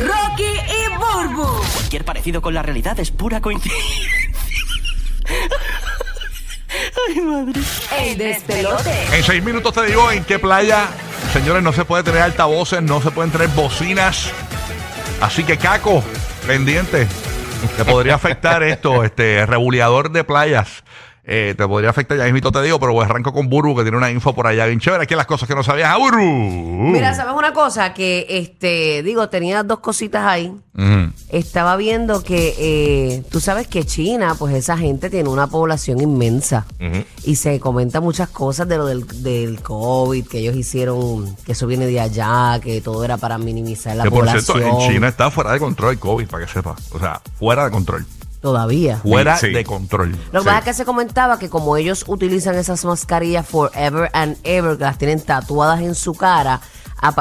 Rocky y Burbu. Cualquier parecido con la realidad es pura coincidencia. Ay, madre. El despelote. En seis minutos te digo en qué playa, señores, no se puede tener altavoces, no se pueden tener bocinas. Así que, Caco, pendiente. Te podría afectar esto, este rebuleador de playas. Eh, te podría afectar, ya mismo te digo, pero arranco con Buru, que tiene una info por allá bien chévere. Aquí las cosas que no sabías. ¡Ah, Buru! Mira, ¿sabes una cosa? Que, este, digo, tenía dos cositas ahí. Estaba viendo que, eh, tú sabes que China, pues esa gente tiene una población inmensa. Y se comenta muchas cosas de lo del, del COVID, que ellos hicieron, que eso viene de allá, que todo era para minimizar la Que por población. cierto, en China está fuera de control el COVID, para que sepa. O sea, fuera de control. Todavía. Fuera Sí. de control. Lo que Sí. pasa es que se comentaba que como ellos utilizan esas mascarillas forever and ever, que las tienen tatuadas en su cara,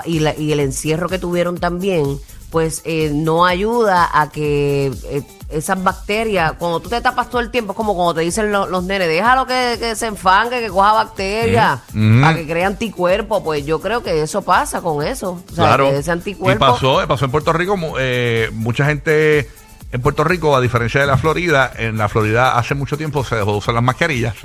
y, la- y el encierro que tuvieron también, pues eh, no ayuda a que eh, esas bacterias, cuando tú te tapas todo el tiempo, es como cuando te dicen lo- los nenes, déjalo que, que se enfangue, que coja bacterias, Mm. para que cree anticuerpos. Pues yo creo que eso pasa con eso. O sea, claro. que ese Y anticuerpo... pasó, pasó en Puerto Rico. eh, mucha gente en Puerto Rico, a diferencia de la Florida, en la Florida hace mucho tiempo se dejó de usar las mascarillas.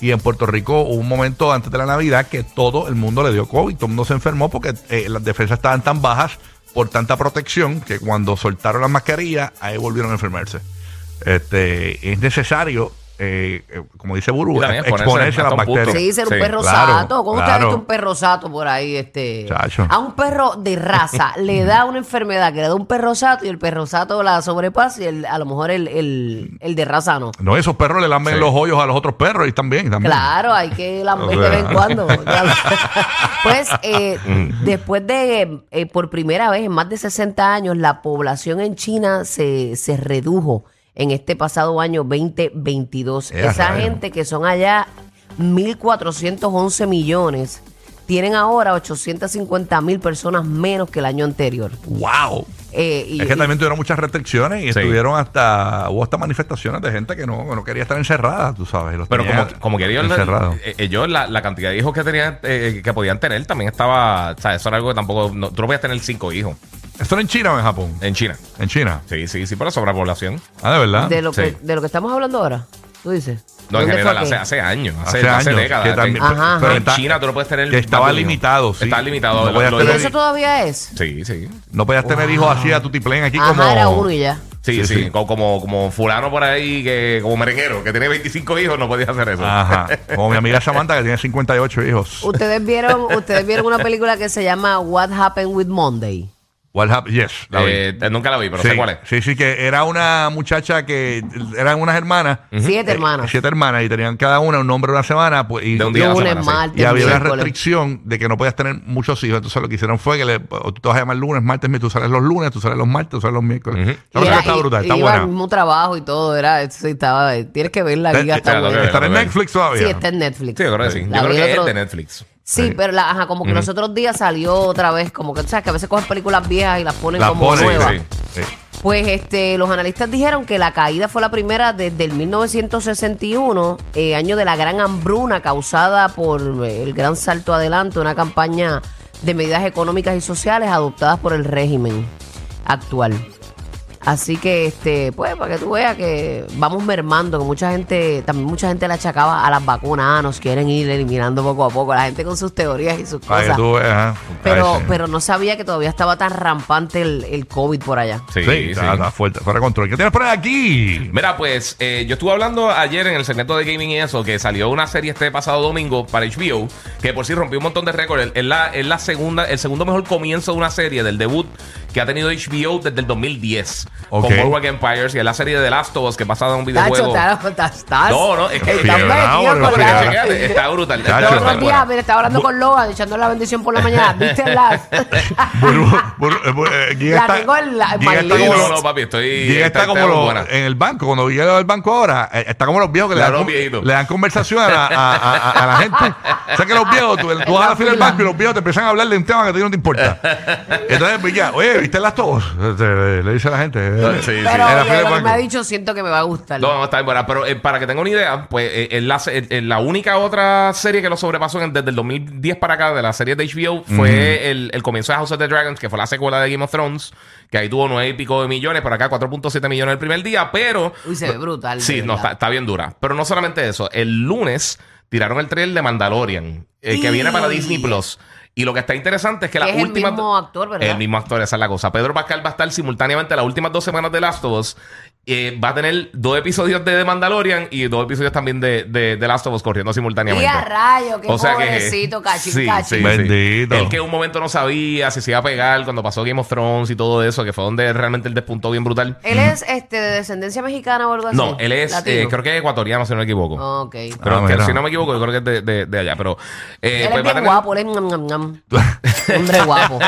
Y en Puerto Rico hubo un momento antes de la Navidad que todo el mundo le dio COVID. Todo el mundo se enfermó porque eh, las defensas estaban tan bajas por tanta protección que cuando soltaron las mascarillas, ahí volvieron a enfermarse. Este, es necesario, eh, eh, como dice Buru, exponerse exponerse a las bacterias. Sí, ser un Sí, perro claro, sato. ¿Cómo usted ha claro. visto un perro sato por ahí? Este, Chacho. a un perro de raza le da una enfermedad que le da un perro sato y el perro sato la sobrepasa y el- a lo mejor el, el, el de raza no. No, esos perros le lamen Sí. los hoyos a los otros perros y también. también. Claro, hay que lamber O de vez en cuando. Pues eh, después de, eh, por primera vez en más de 60 años, la población en China se, se redujo en este pasado año 2022. Eh, Esa gente que son allá 1.411 millones, tienen ahora 850 mil personas menos que el año anterior. ¡Wow! Eh, y- es que y- también tuvieron muchas restricciones y Sí. estuvieron hasta, hubo hasta manifestaciones de gente que no, que no quería estar encerrada, tú sabes. los Pero como, como que ellos, encerrados. eh, ellos la, la cantidad de hijos que tenían eh, que podían tener también estaba, o sea, eso era algo que tampoco, no- tú no podías tener cinco hijos ¿Esto era en China o en Japón? en China. En China. Sí, sí, sí, por la sobrepoblación. Ah, de verdad. de, lo que, Sí. de lo que estamos hablando ahora, tú dices. No, en ¿Dónde general, fue hace, que- hace años, hace, Hace hace años, décadas. que también- Ajá, pero en China tú no puedes tener que estaba limitado, sí. Está limitado. No podías Lo- ¿Y tener- eso todavía es? Sí, sí. No podías tener hijos así a tutiplén aquí Ajá, como... era uno y ya. Sí, Sí, sí, sí. co- Como, como fulano por ahí, que como merenguero, que tiene 25 hijos, no podía hacer eso. Ajá. Como mi amiga Samantha que tiene 58 hijos. Ustedes vieron, ustedes vieron una película que se llama What Happened with Monday. What happened? Yes, la vi. Eh, nunca la vi, pero sí, sé cuál es. sí, sí, que era una muchacha que eran unas hermanas. Siete eh, hermanas. siete hermanas y tenían cada una un nombre de una semana. Pues, y, De un día a la Lunes, semana, sí. martes, y había una restricción de que no podías tener muchos hijos. Entonces lo que hicieron fue que le, o tú te vas a llamar lunes, martes, miércoles, tú sales los lunes, tú sales los martes, tú sales los miércoles. La Y verdad era- que está y- brutal, y está iba al buena. mismo trabajo y todo, era, sí, estaba, tienes que ver la Eh, guía, eh, está claro, buena. que- ¿Estará en. Netflix todavía? Sí, está en Netflix. Sí, yo creo que sí. La Yo creo que el es de Netflix. Sí, pero la, ajá, como que los otros días salió otra vez, como que tú sabes que a veces cogen películas viejas y las ponen La como nuevas. sí. Sí. Pues este, los analistas dijeron que la caída fue la primera desde el 1961, eh, año de la gran hambruna causada por eh, el gran salto adelante, una campaña de medidas económicas y sociales adoptadas por el régimen actual. Así que, este, pues, para que tú veas que vamos mermando, que mucha gente, también mucha gente le achacaba a las vacunas, ah, nos quieren ir eliminando poco a poco, la gente con sus teorías y sus Para que cosas. tú veas. ajá. Pero, pero no sabía que todavía estaba tan rampante el, el COVID por allá. Sí, Sí, sí. Está, está fuerte, fuera de control. ¿Qué tienes por aquí? Mira, pues eh, yo estuve hablando ayer en el segmento de gaming y eso, que salió una serie este pasado domingo para HBO, que por sí rompió un montón de récords. Es la, es la segunda, el segundo mejor comienzo de una serie del debut que ha tenido HBO desde el 2010 Ok. con Boardwalk Empires y es la serie de The Last of Us que basada en un Tacho, videojuego. está- está- estás- No, no, es que la-. Chequéate, está brutal. Está otros buena. días, mira, estaba hablando con Logan, echándole la bendición por la mañana. ¿Viste la? Buru- Buru- eh, eh, La está- tengo en la- está no, no, papi, estoy. Está como está en el banco, cuando llega al banco ahora, eh, está como los viejos que le dan, conversación a la, a, a- a- a la gente. O sea que los viejos, tú, tú vas a la fila del banco y los viejos te empiezan a hablar de un tema que a ti no te importa. Entonces, pues ya, oye, ¿viste las tos? Le, dice a la gente. Sí, sí. Pero Era de Fred lo que Banco. me ha dicho, siento que me va a gustar. No, no, está bien buena. Pero eh, para que tenga una idea, pues eh, la, se- eh, la única otra serie que lo sobrepasó en- desde el 2010 para acá de la serie de HBO fue el, el comienzo de House of the Dragons, que fue la secuela de Game of Thrones, que ahí tuvo nueve y pico de millones, por acá 4.7 millones el primer día, pero... Uy, se ve brutal. Sí, no, verdad. está, está bien dura. Pero no solamente eso, el lunes tiraron el trailer de Mandalorian, eh, que viene para Disney Plus. Y lo que está interesante es que la es el última. mismo actor, ¿verdad? El mismo actor, esa es la cosa. Pedro Pascal va a estar simultáneamente las últimas dos semanas de Last of Us. Eh, va a tener dos episodios de The Mandalorian y dos episodios también de, de, de Last of Us corriendo simultáneamente. Y a rayo, qué O sea que- pobrecito, Sí, cachín. sí, sí. Bendito. Él que un momento no sabía si se iba a pegar cuando pasó Game of Thrones y todo eso, que fue donde realmente él despuntó bien brutal. Él es este, de descendencia mexicana o algo así. No, él es, eh, creo que es ecuatoriano, si no me equivoco. Ok. Pero Ah, que si no me equivoco, yo creo que es de, de- de allá. Pero eh, él pues es a bien tener- guapo, él es ñam, ñam, ñam. Hombre guapo.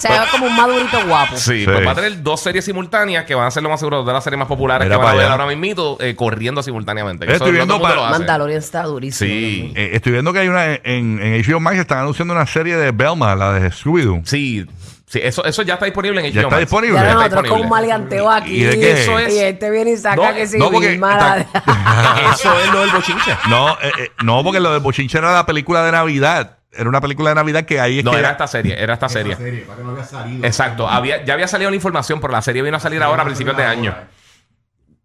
Se ve como un madurito guapo. Sí, Sí. pues va a tener dos series simultáneas que van a ser lo más seguro de las series más populares Mira que van a ver allá. ahora mismito eh, corriendo simultáneamente. Que Estoy eso no viendo todo el mundo pa- lo hace. Mandalorian está durísimo. Sí. Eh, estoy viendo que hay una en, en HBO Max están anunciando una serie de Belma, la de Scooby-Doo. Sí, sí, eso, eso ya está disponible en HBO Ya está Max. disponible. Ya está nosotros con disponible. un maleanteo aquí. ¿Y de qué? Eso es- Y este viene y saca No, que sí, no, porque Vilma, está- la- Eso es lo del bochinche. No, eh, eh, no, porque lo de Bochinche era la película de Navidad. Era una película de Navidad que ahí es No, que era esta serie, era esta serie. serie, para que no había salido. Exacto, había, ya había salido la información, pero la serie vino a salir ahora a principios de año.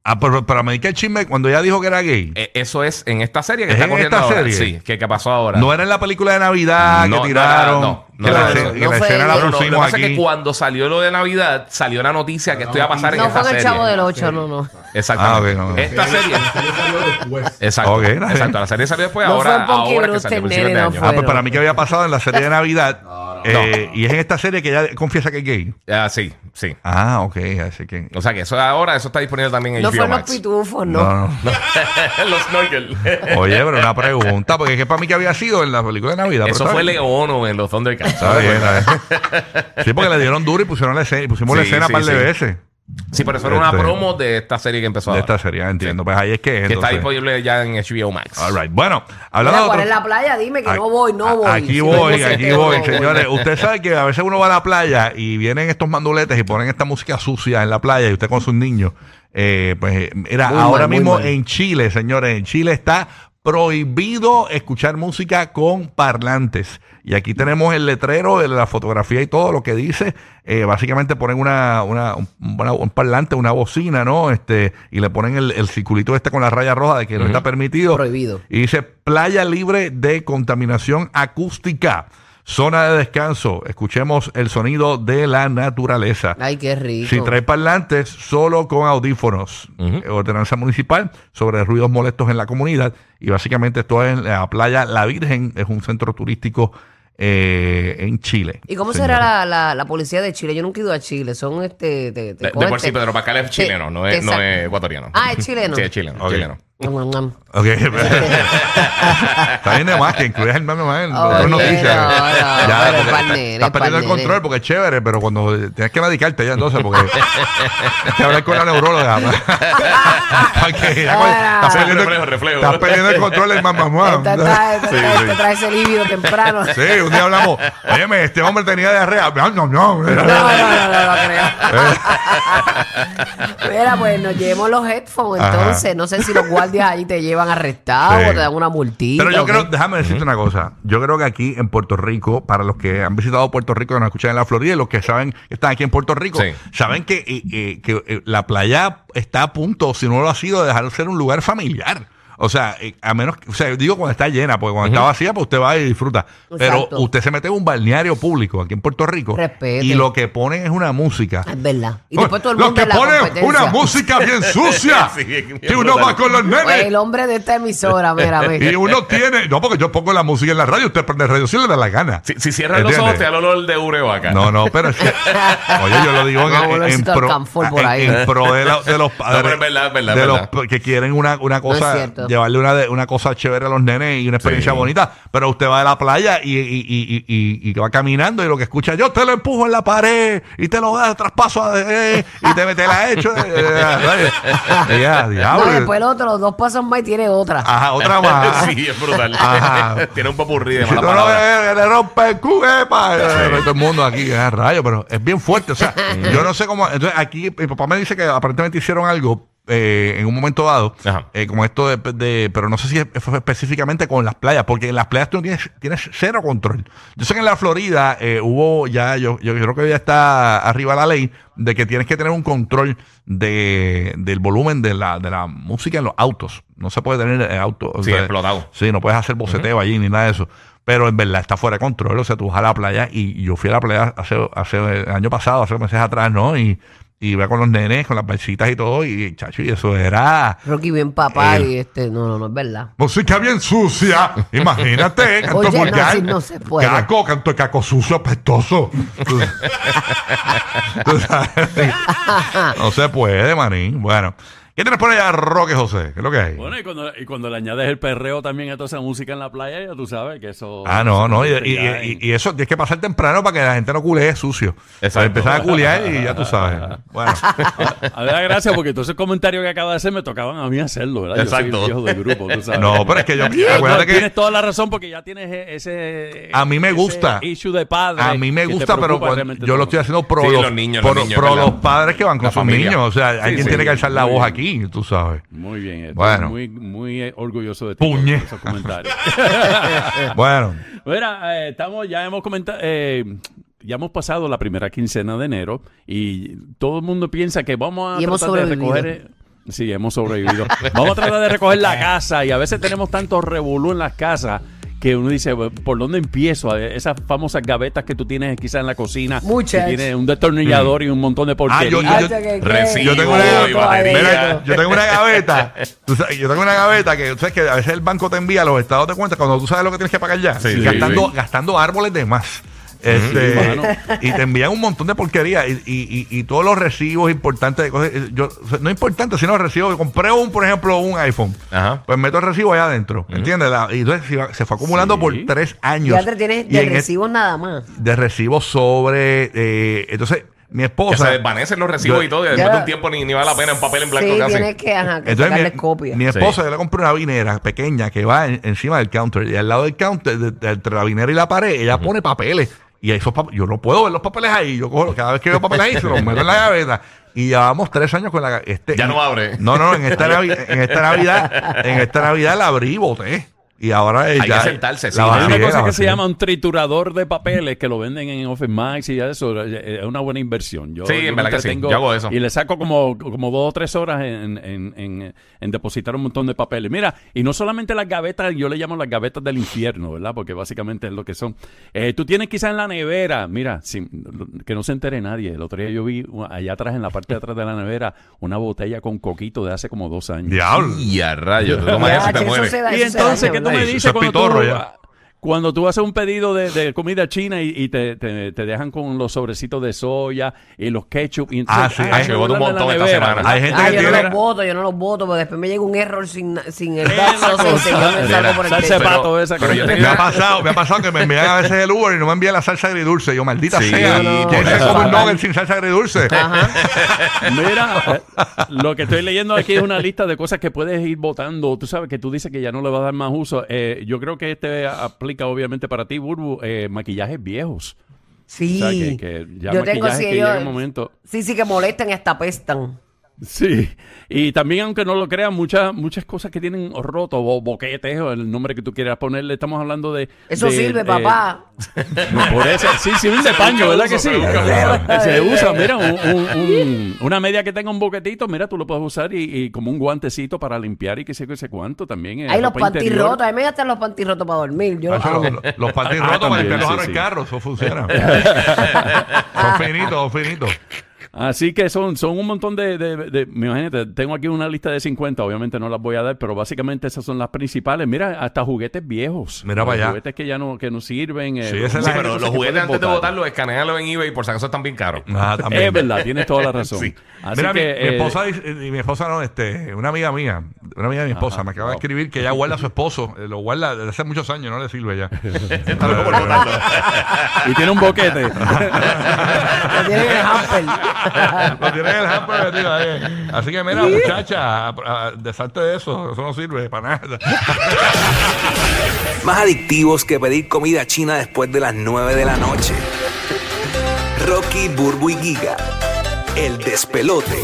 Ah, pero para mí que el chisme cuando ella dijo que era gay. Eh, eso es en esta serie que ¿Es está en corriendo esta ahora. serie? Sí, que, que pasó ahora. No era en la película de Navidad No, que no tiraron. era- no, no que la, eso. escena- que No la fue escena la No, no, lo que pusimos pasa es que aquí. cuando salió lo de Navidad, salió la noticia que esto iba a pasar en No esta fue el serie. chavo del 8, no, no. Exactamente. Ah, ok, no, no. Esta serie. La serie salió después. Exacto. Ok, está bien. exacto. La serie salió después, No ahora, fue en Punky ahora que Brewster, salió a principios nene, de no año. fue. Ah, pues Pero- para mí que había pasado en la serie de Navidad. Eh, Y es en esta serie que ella confiesa que es gay. Ah, sí, sí. Ah, ok. Así que. O sea que eso ahora, eso está disponible también en No HBO fue los pitufos, no. No, no. los snorkel. Oye, pero una pregunta, porque es que para mí que había sido en la película de Navidad. Eso fue. Leono en los Thundercats. Está bien, está bien. Sí, porque le dieron duro y pusieron la escena, y pusimos la escena sí, un par de sí. veces Sí, pero eso era una Este- promo de esta serie que empezó de ahora. esta serie, entiendo. Pues ahí es que es. Que está entonces. disponible ya en HBO Max. All right. Bueno, hablando Mira, de ¿cuál otro- es la playa? Dime que A- no voy, no voy. Aquí Si voy, tengo aquí voy, no señores. Usted sabe que a veces uno va a la playa y vienen estos manduletes y ponen esta música sucia en la playa y usted con sus niños. Eh, pues era Muy ahora mal, muy mismo mal. en Chile, señores. En Chile está prohibido escuchar música con parlantes. Y aquí tenemos el letrero de la fotografía y todo lo que dice. Eh, básicamente ponen una, una, un, una- un parlante, una bocina, ¿no? Este, y le ponen el, el circulito este con la raya roja de que no está permitido. Prohibido. Y dice playa libre de contaminación acústica. Zona de descanso. Escuchemos el sonido de la naturaleza. Ay, qué rico. Si trae parlantes, solo con audífonos. Eh, Ordenanza municipal sobre ruidos molestos en la comunidad. Y básicamente esto es en la playa La Virgen. Es un centro turístico eh, en Chile. ¿Y cómo será la, la, la policía de Chile? Yo nunca he ido a Chile. Son este. te- te De, de por sí, Pedro Pascal es te- chileno, no es, no es ecuatoriano. Ah, es chileno. Sí, es chileno. Ok. chileno. Ok, está bien de más que incluyas el meme más en Oye, otras noticias. porque nene, estás es perdiendo el control porque es chévere, pero cuando tienes que medicarte ya entonces, porque tienes que hablar con la neuróloga. Porque ya estás perdiendo, estás perdiendo el control del mamá. Esta trae, esta trae, esta trae ese líbido temprano. Sí, un día hablamos, óyeme, este hombre tenía diarrea. No, no, no. No, no, no, no, no creo. Mira, pues nos llevemos los headphones, entonces. No sé si los guardias allí te llevan arrestado Sí. o te dan una multita. Pero yo creo, déjame decirte una cosa. Yo creo que aquí en Puerto Rico, para los que han visitado Puerto Rico y nos escuchan en la Florida y los que saben que están aquí en Puerto Rico, Sí. saben que, eh, eh, que eh, la playa está a punto, si no lo ha sido, de dejar de ser un lugar familiar. O sea, eh, a menos, que- o sea, digo cuando está llena, porque cuando está vacía, pues usted va y disfruta. Pero Exacto. usted se mete en un balneario público aquí en Puerto Rico Respete. y lo que ponen es una música. Es verdad. Y después todo el lo mundo que en la pone competencia. una música bien sucia. Sí, bien que uno brutal. va con los nenes. Pues el hombre de esta emisora, mira, ve. Y uno tiene. No, porque yo pongo la música en la radio, usted prende radio si le da la gana. Si, si cierras los ¿Entiendes? ojos, te da el olor de ureo acá. No, no, pero es que. Oye, yo lo digo en, No, en- pro, por ahí. en pro de, la- de los padres. pero es verdad, es verdad, de es los verdad. que quieren una, una cosa cierto, Exacto. llevarle una, de- una cosa chévere a los nenes y una experiencia Sí. bonita. Pero usted va a la playa y, y, y, y, va caminando y lo que escucha, yo te lo empujo en la pared y te lo da traspaso a- eh, y te, te la echo. eh, eh, eh, ya, No, diablo. después el otro, los dos pasos más y tiene otra. Ajá, otra más. sí, es brutal. Ajá. Tiene un popurrí de Si mala tú no palabra. le rompe el cu, epa. Eh, Todo el mundo aquí, rayo, pero es bien fuerte. O sea, yo no sé cómo. Entonces, aquí mi papá me dice que aparentemente hicieron algo eh, en un momento dado, eh, como esto de, de- Pero no sé si es- fue específicamente con las playas, porque en las playas tú no tienes, tienes cero control. Yo sé que en la Florida eh, hubo ya, yo, yo creo que ya está arriba la ley de que tienes que tener un control de, del volumen de la, de la música en los autos. No se puede tener eh, autos. o Sí, sea, explotado. Sí, no puedes hacer boceteo allí ni nada de eso. Pero en verdad está fuera de control. O sea, tú vas a la playa y yo fui a la playa hace, hace el año pasado, hace meses atrás, ¿no? Y, y iba con los nenes, con las balsitas y todo. Y, chacho, y eso era Rocky bien papá Eh. y este, no, no, no es verdad. música bien sucia. Imagínate, canto Oye, no, vulgar. no se puede. Caco, canto caco sucio, apestoso. No se puede, manín. Bueno. ¿Qué tienes por allá, Roque José? ¿Qué es lo que hay? Bueno, y cuando, y cuando le añades el perreo también a toda esa música en la playa, ya tú sabes que eso. Ah, no, no. Y, eso tienes que pasar temprano para que la gente no culee sucio. Exacto. Para empezar a culear y ya tú sabes. Bueno. A ver, gracias, porque todos esos comentarios que acaba de hacer me tocaban a mí hacerlo, ¿verdad? Yo soy Exacto. el viejo del grupo, tú sabes. No, pero es que yo. No, acuérdate que tienes toda la razón porque ya tienes e- ese. A mí me ese gusta. issue de padre. a mí me gusta, pero yo lo estoy haciendo pro, Sí, los, los niños, pro- los niños, pro ¿verdad? los padres que van con sus familia. niños. O sea, Sí, alguien sí. tiene que alzar la voz bien. Aquí, tú sabes. Muy bien, estoy Bueno. muy, muy eh, orgulloso de ti. Puñe. por esos comentarios. Bueno, Mira, eh, estamos, ya hemos comentado, eh, ya hemos pasado la primera quincena de enero y todo el mundo piensa que vamos a Y hemos tratar de recoger. eh, Sí, hemos sobrevivido. vamos a tratar de recoger la casa y a veces tenemos tanto revolú en las casas que uno dice, ¿por dónde empiezo? Eh, Esas famosas gavetas que tú tienes quizás en la cocina. Muchas. Que tiene un destornillador y un montón de porquería. Ah, yo- Recibo tengo una, batería. mira, yo tengo una gaveta. tú sabes, yo tengo una gaveta que tú sabes que a veces el banco te envía los estados de cuenta cuando tú sabes lo que tienes que pagar ya. Sí, y sí, gastando, sí. gastando árboles de más. Este, Sí, y te envían un montón de porquería y, y- y- y todos los recibos importantes de cosas. eh, Yo, no importantes, sino recibos. Compré un, por ejemplo, un iPhone. Ajá. Pues meto el recibo allá adentro. ¿Entiendes? La- y entonces se fue acumulando Sí. por tres años. Ya te tienes Y de en es- recibos nada más. de recibos sobre. eh, entonces, mi Que esposa. se desvanecen los recibos Yo- y todo, y después Ya. de un tiempo ni, ni vale la pena en papel en blanco Sí, casi. tienes que, ajá, que Entonces, sacarles mi, copia. mi esposa, Sí. yo le compré una vinera pequeña que va en- encima del counter. Y al lado del counter, de- de- entre la vinera y la pared, ella pone papeles. Y esos yo no puedo ver los papeles ahí. Yo cojo, cada vez que veo papeles ahí, se los meto en la gaveta. Y llevamos tres años con la este Ya no abre. No, no, en esta, Navi- en esta Navidad, en esta Navidad la abrí y boté. Y ahora Hay ella. que sentarse, sí, hay Hay una cosa que se llama un triturador de papeles que lo venden en Office Max y eso eh, es una buena inversión. Yo, Sí, yo en me verdad que sí. entretengo Yo hago eso. Y le saco como, como dos o tres horas en, en- en- en depositar un montón de papeles. Mira, y no solamente las gavetas, yo le llamo las gavetas del infierno, ¿verdad? Porque básicamente es lo que son. Eh, tú tienes quizás en la nevera, mira, sin- que no se entere nadie. El otro día yo vi allá atrás, en la parte de atrás de la nevera, una botella con coquito de hace como dos años. Diablo. Y a rayos, y te che, eso mueres. se da- Y eso se entonces, ¿qué tú. Me dices es cuando tú, ya. Cuando tú haces un pedido de, de comida china y, y te, te- te dejan con los sobrecitos de soya y los ketchup? Y Ah, sí, ay, me boto un montón esta nevera, semana. ¿verdad? Hay gente Ah, que yo no tiene. los voto, yo no los voto, porque después me llega un error sin, sin el yo me ha pasado, me ha pasado que me envían a veces el Uber y no me envían la salsa agridulce. Yo, maldita Sí, sea. no, ¿Quién por se eso. come un nugget sin salsa agridulce? Mira, eh, lo que estoy leyendo aquí es una lista de cosas que puedes ir votando. Tú sabes que tú dices que ya no le vas a dar más uso. Eh, yo creo que este aplica obviamente para ti, Burbu, eh, maquillajes viejos. Sí. O sea, que, que ya yo tengo maquillajes que ellos- llega un momento... Sí, sí, que molestan y hasta apestan. Sí, y también aunque no lo crean, muchas muchas cosas que tienen roto o boquetes o el nombre que tú quieras ponerle, estamos hablando de... Eso de, sirve, eh, papá. Por eso, sí, sirve de paño, ¿verdad que sí? se busca Se usa, mira, un- un- un- una media que tenga un boquetito, mira, tú lo puedes usar y, y como un guantecito para limpiar y que sé qué sé cuánto también. eh, Hay los ropa interior. pantirrotos, a mí me gastan los pantirrotos para dormir. Yo los amo. los, los patines Ah, rotos para limpiar los sí, aros sí. del carro, eso funciona. son finitos, son finitos. Así que son, son un montón de, de, de- me imagínate, tengo aquí una lista de 50, obviamente no las voy a dar, pero básicamente esas son las principales. Mira, hasta juguetes viejos. Mira para allá. Juguetes que ya no, que no sirven. eh, Sí, esa es Sí, la- pero los juguetes antes de botar. botarlos, escanearlos en eBay por si acaso están bien caros. Ah, también. Es verdad, tienes toda la razón. Sí. Así Mira, mi- que, mi, eh, esposa dice- y mi esposa no, este, una amiga mía, una amiga de mi esposa Ajá, me acaba de escribir que ella guarda a su esposo, eh, lo guarda desde hace muchos años, no le sirve ya. Está loco por botarlo. Y tiene un boquete. El hamper. lo tiene en el hamper metido ahí. Así que mira, muchacha, a- a- deshazte de eso, eso no sirve para nada. Más adictivos que pedir comida china después de las 9 de la noche. Rocky, Burbu y Giga. El despelote.